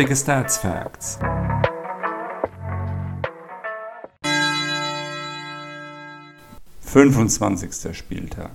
Nerdige Stats Facts. Fünfundzwanzigster Spieltag.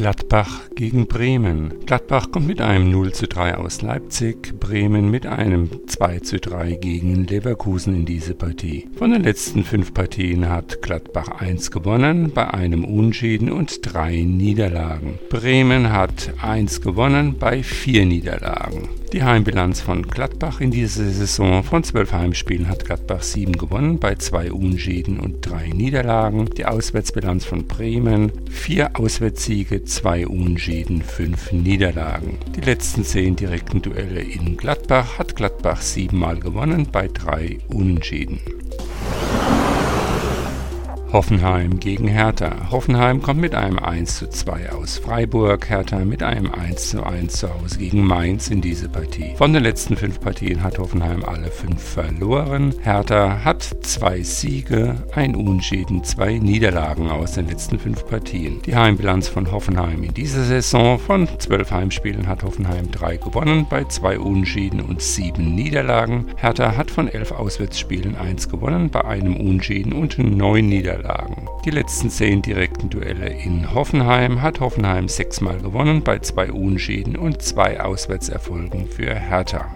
Gladbach gegen Bremen. Gladbach kommt mit einem 0 zu 3 aus Leipzig, Bremen mit einem 2 zu 3 gegen Leverkusen in diese Partie. Von den letzten fünf Partien hat Gladbach 1 gewonnen, bei einem Unschieden und drei Niederlagen. Bremen hat 1 gewonnen bei vier Niederlagen. Die Heimbilanz von Gladbach in dieser Saison von 12 Heimspielen hat Gladbach 7 gewonnen bei zwei Unschieden und drei Niederlagen. Die Auswärtsbilanz von Bremen 4 Auswärtssiege, 2 Unschieden, 5 Niederlagen. Die letzten 10 direkten Duelle in Gladbach hat Gladbach 7 Mal gewonnen bei 3 Unentschieden. Hoffenheim gegen Hertha. Hoffenheim kommt mit einem 1:2 aus Freiburg, Hertha mit einem 1:1 zu Hause gegen Mainz in diese Partie. Von den letzten fünf Partien hat Hoffenheim alle fünf verloren. Hertha hat zwei Siege, ein Unentschieden, zwei Niederlagen aus den letzten fünf Partien. Die Heimbilanz von Hoffenheim in dieser Saison von zwölf Heimspielen hat Hoffenheim drei gewonnen, bei zwei Unentschieden und sieben Niederlagen. Hertha hat von elf Auswärtsspielen eins gewonnen, bei einem Unentschieden und neun Niederlagen. Niederlagen. Die letzten zehn direkten Duelle in Hoffenheim hat Hoffenheim sechsmal gewonnen bei zwei Unschäden und zwei Auswärtserfolgen für Hertha.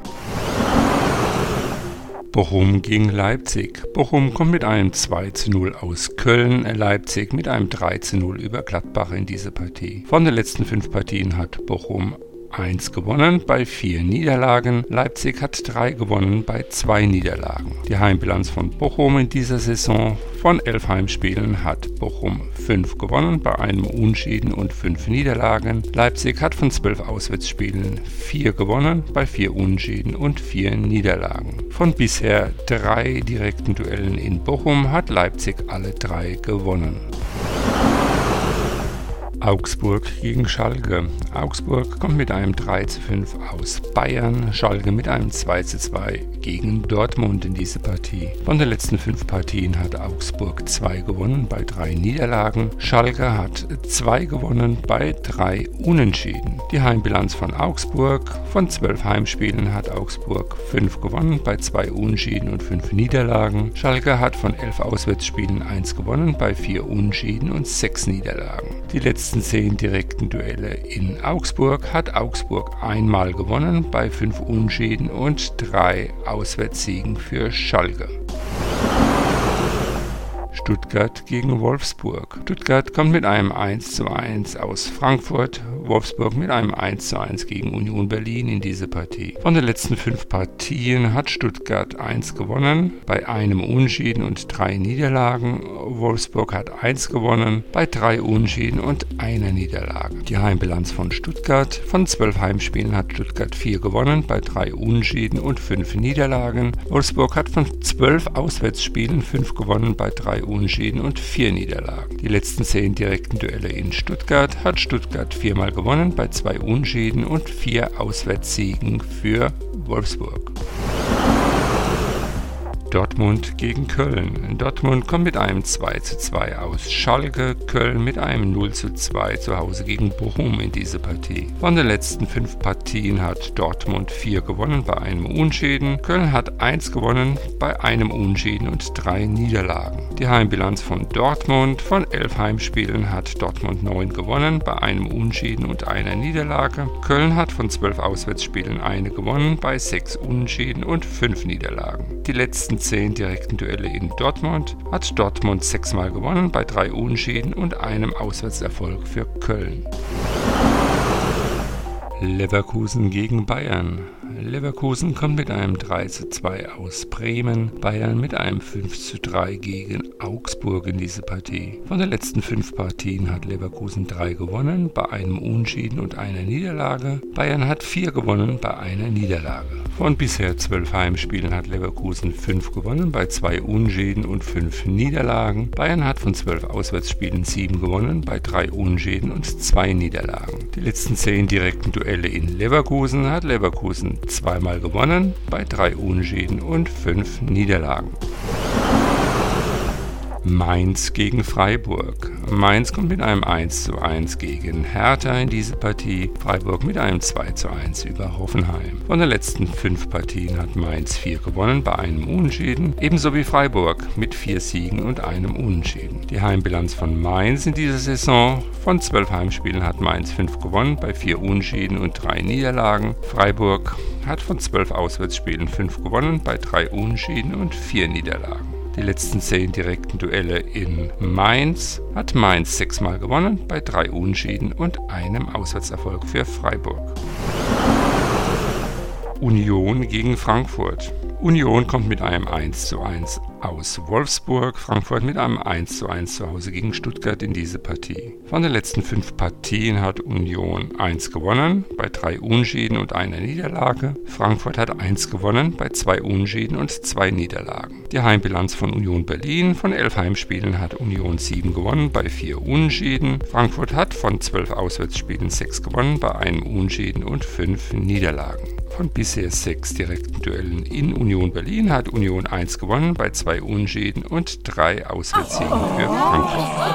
Bochum gegen Leipzig. Bochum kommt mit einem 2 zu 0 aus Köln, Leipzig mit einem 3 zu 0 über Gladbach in diese Partie. Von den letzten fünf Partien hat Bochum 1 gewonnen bei 4 Niederlagen. Leipzig hat 3 gewonnen bei 2 Niederlagen. Die Heimbilanz von Bochum in dieser Saison von 11 Heimspielen hat Bochum 5 gewonnen bei einem Unschieden und 5 Niederlagen. Leipzig hat von 12 Auswärtsspielen 4 gewonnen bei 4 Unschieden und 4 Niederlagen. Von bisher 3 direkten Duellen in Bochum hat Leipzig alle 3 gewonnen. Augsburg gegen Schalke. Augsburg kommt mit einem 3 zu 5 aus Bayern, Schalke mit einem 2 zu 2 gegen Dortmund in diese Partie. Von den letzten fünf Partien hat Augsburg 2 gewonnen bei 3 Niederlagen, Schalke hat 2 gewonnen bei 3 Unentschieden. Die Heimbilanz von Augsburg von 12 Heimspielen hat Augsburg 5 gewonnen bei 2 Unentschieden und 5 Niederlagen. Schalke hat von 11 Auswärtsspielen 1 gewonnen bei 4 Unentschieden und 6 Niederlagen. Die letzten zehn direkten Duelle in Augsburg hat Augsburg einmal gewonnen bei fünf Unschäden und drei Auswärtssiegen für Schalke. Stuttgart gegen Wolfsburg. Stuttgart kommt mit einem 1:1 aus Frankfurt, Wolfsburg mit einem 1:1 gegen Union Berlin in diese Partie. Von den letzten fünf Partien hat Stuttgart 1 gewonnen, bei einem Unschieden und drei Niederlagen. Wolfsburg hat 1 gewonnen, bei drei Unschieden und einer Niederlage. Die Heimbilanz von Stuttgart. Von zwölf Heimspielen hat Stuttgart 4 gewonnen, bei drei Unschieden und fünf Niederlagen. Wolfsburg hat von zwölf Auswärtsspielen 5 gewonnen, bei drei Unentschieden und vier Niederlagen. Die letzten zehn direkten Duelle in Stuttgart hat Stuttgart viermal gewonnen bei zwei Unentschieden und vier Auswärtssiegen für Wolfsburg. Dortmund gegen Köln. Dortmund kommt mit einem 2 zu 2 aus Schalke, Köln mit einem 0 zu 2 zu Hause gegen Bochum in diese Partie. Von den letzten fünf Partien hat Dortmund 4 gewonnen bei einem Unschäden, Köln hat 1 gewonnen bei einem Unschäden und 3 Niederlagen. Die Heimbilanz von Dortmund von 11 Heimspielen hat Dortmund 9 gewonnen bei einem Unschäden und einer Niederlage. Köln hat von 12 Auswärtsspielen eine gewonnen bei 6 Unschäden und 5 Niederlagen. Die letzten zehn direkten Duelle in Dortmund hat Dortmund sechsmal gewonnen bei drei Unschäden und einem Auswärtserfolg für Köln. Leverkusen gegen Bayern. Leverkusen kommt mit einem 3 zu 2 aus Bremen, Bayern mit einem 5 zu 3 gegen Augsburg in diese Partie. Von den letzten fünf Partien hat Leverkusen drei gewonnen, bei einem Unschieden und einer Niederlage. Bayern hat vier gewonnen, bei einer Niederlage. Von bisher zwölf Heimspielen hat Leverkusen fünf gewonnen, bei zwei Unschäden und fünf Niederlagen. Bayern hat von zwölf Auswärtsspielen sieben gewonnen, bei drei Unschäden und zwei Niederlagen. Die letzten zehn direkten Duelle in Leverkusen hat Leverkusen zweimal gewonnen, bei drei Unschäden und fünf Niederlagen. Mainz gegen Freiburg. Mainz kommt mit einem 1:1 gegen Hertha in diese Partie, Freiburg mit einem 2:1 über Hoffenheim. Von den letzten fünf Partien hat Mainz vier gewonnen bei einem Unentschieden, ebenso wie Freiburg mit vier Siegen und einem Unentschieden. Die Heimbilanz von Mainz in dieser Saison von zwölf Heimspielen hat Mainz fünf gewonnen bei vier Unentschieden und drei Niederlagen. Freiburg hat von zwölf Auswärtsspielen fünf gewonnen bei drei Unentschieden und vier Niederlagen. Die letzten zehn direkten Duelle in Mainz hat Mainz sechsmal gewonnen bei drei Unentschieden und einem Auswärtserfolg für Freiburg. Union gegen Frankfurt. Union kommt mit einem 1:1 aus Wolfsburg, Frankfurt mit einem 1:1 zu Hause gegen Stuttgart in diese Partie. Von den letzten fünf Partien hat Union 1 gewonnen, bei drei Unschieden und einer Niederlage. Frankfurt hat 1 gewonnen, bei zwei Unschieden und zwei Niederlagen. Die Heimbilanz von Union Berlin von elf Heimspielen hat Union 7 gewonnen, bei vier Unschieden. Frankfurt hat von zwölf Auswärtsspielen 6 gewonnen, bei einem Unschieden und fünf Niederlagen. Von bisher sechs direkten Duellen in Union Berlin hat Union 1 gewonnen bei zwei Unschäden und drei Auswärtssiegen für Frankfurt.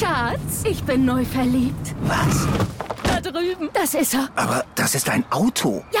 Schatz, ich bin neu verliebt. Was? Da drüben. Das ist er. Aber das ist ein Auto. Ja,